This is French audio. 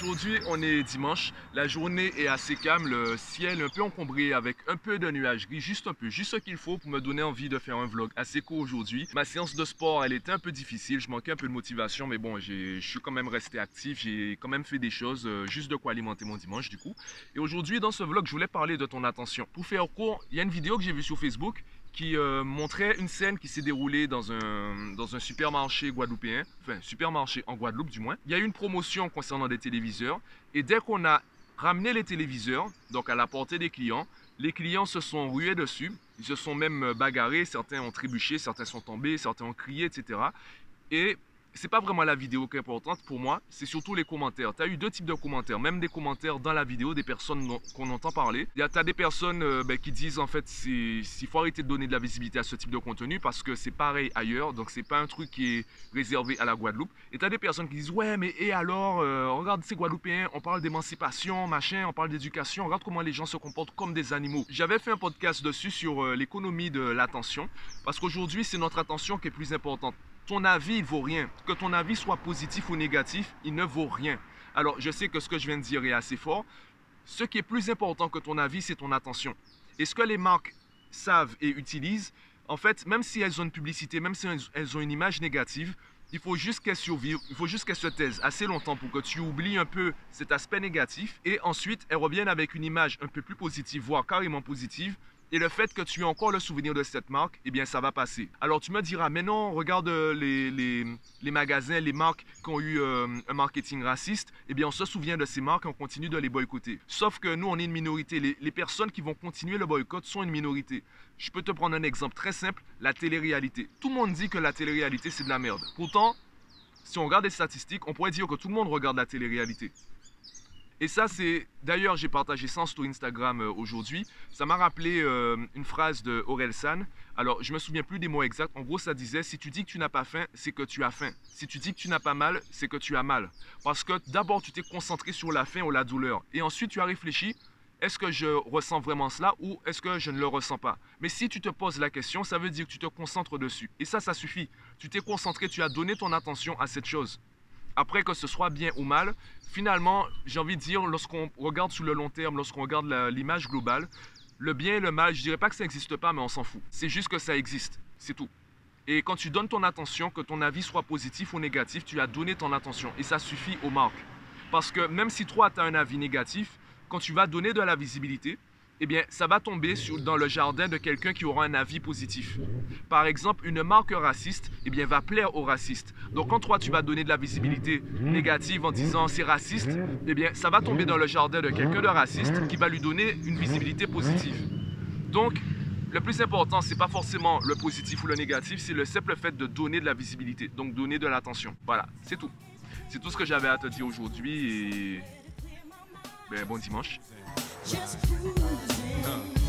aujourd'hui, on est dimanche. La journée est assez calme, le ciel un peu encombré avec un peu de nuages gris, juste un peu, juste ce qu'il faut pour me donner envie de faire un vlog assez court aujourd'hui. Ma séance de sport, elle était un peu difficile, je manquais un peu de motivation, mais bon, je suis quand même resté actif, j'ai quand même fait des choses, euh, juste de quoi alimenter mon dimanche du coup. Et aujourd'hui, dans ce vlog, je voulais parler de ton attention. Pour faire court, il y a une vidéo que j'ai vue sur Facebook qui euh, montrait une scène qui s'est déroulée dans un, supermarché guadeloupéen, enfin supermarché en Guadeloupe du moins. Il y a eu une promotion concernant des téléviseurs et dès qu'on a ramené les téléviseurs, donc à la portée des clients, les clients se sont rués dessus, ils se sont même bagarrés, certains ont trébuché, certains sont tombés, certains ont crié, etc. Et c'est pas vraiment la vidéo qui est importante pour moi, c'est surtout les commentaires. Tu as eu deux types de commentaires, même des commentaires dans la vidéo, des personnes qu'on entend parler. Tu as des personnes euh, ben, qui disent en fait s'il faut arrêter de donner de la visibilité à ce type de contenu parce que c'est pareil ailleurs, donc c'est pas un truc qui est réservé à la Guadeloupe. Et tu as des personnes qui disent ouais mais et alors, euh, regarde ces Guadeloupéens, on parle d'émancipation, machin, on parle d'éducation, regarde comment les gens se comportent comme des animaux. J'avais fait un podcast dessus sur euh, l'économie de l'attention parce qu'aujourd'hui c'est notre attention qui est plus importante ton avis, il vaut rien. Que ton avis soit positif ou négatif, il ne vaut rien. Alors, je sais que ce que je viens de dire est assez fort. Ce qui est plus important que ton avis, c'est ton attention. Et ce que les marques savent et utilisent, en fait, même si elles ont une publicité, même si elles ont une image négative, il faut juste qu'elles survivent, il faut juste qu'elles se taisent assez longtemps pour que tu oublies un peu cet aspect négatif et ensuite elles reviennent avec une image un peu plus positive, voire carrément positive, et le fait que tu aies encore le souvenir de cette marque, eh bien, ça va passer. Alors, tu me diras, mais non, regarde euh, les, les, magasins, les marques qui ont eu euh, un marketing raciste. Eh bien, on se souvient de ces marques et on continue de les boycotter. Sauf que nous, on est une minorité. Les, les personnes qui vont continuer le boycott sont une minorité. Je peux te prendre un exemple très simple, la télé-réalité. Tout le monde dit que la télé-réalité, c'est de la merde. Pourtant, si on regarde les statistiques, on pourrait dire que tout le monde regarde la télé-réalité. Et ça, c'est. D'ailleurs, j'ai partagé ça sur Instagram euh, aujourd'hui. Ça m'a rappelé euh, une phrase de Aurel San. Alors, je me souviens plus des mots exacts. En gros, ça disait si tu dis que tu n'as pas faim, c'est que tu as faim. Si tu dis que tu n'as pas mal, c'est que tu as mal. Parce que d'abord, tu t'es concentré sur la faim ou la douleur. Et ensuite, tu as réfléchi est-ce que je ressens vraiment cela ou est-ce que je ne le ressens pas? Mais si tu te poses la question, ça veut dire que tu te concentres dessus. Et ça, ça suffit. Tu t'es concentré, tu as donné ton attention à cette chose. Après, que ce soit bien ou mal, finalement, j'ai envie de dire, lorsqu'on regarde sur le long terme, lorsqu'on regarde l'image globale, le bien et le mal, je dirais pas que ça n'existe pas, mais on s'en fout. C'est juste que ça existe, c'est tout. Et quand tu donnes ton attention, que ton avis soit positif ou négatif, tu as donné ton attention. Et ça suffit aux marques. Parce que même si toi, tu as un avis négatif, quand tu vas donner de la visibilité, eh bien, ça va tomber dans le jardin de quelqu'un qui aura un avis positif. Par exemple, une marque raciste, eh bien, va plaire aux racistes. Donc, quand toi, tu vas donner de la visibilité négative en disant c'est raciste, eh bien, ça va tomber dans le jardin de quelqu'un de raciste qui va lui donner une visibilité positive. Donc, le plus important, c'est pas forcément le positif ou le négatif, c'est le simple fait de donner de la visibilité, donc donner de l'attention. Voilà, c'est tout. C'est tout ce que j'avais à te dire aujourd'hui ben, bon dimanche. Just cruising.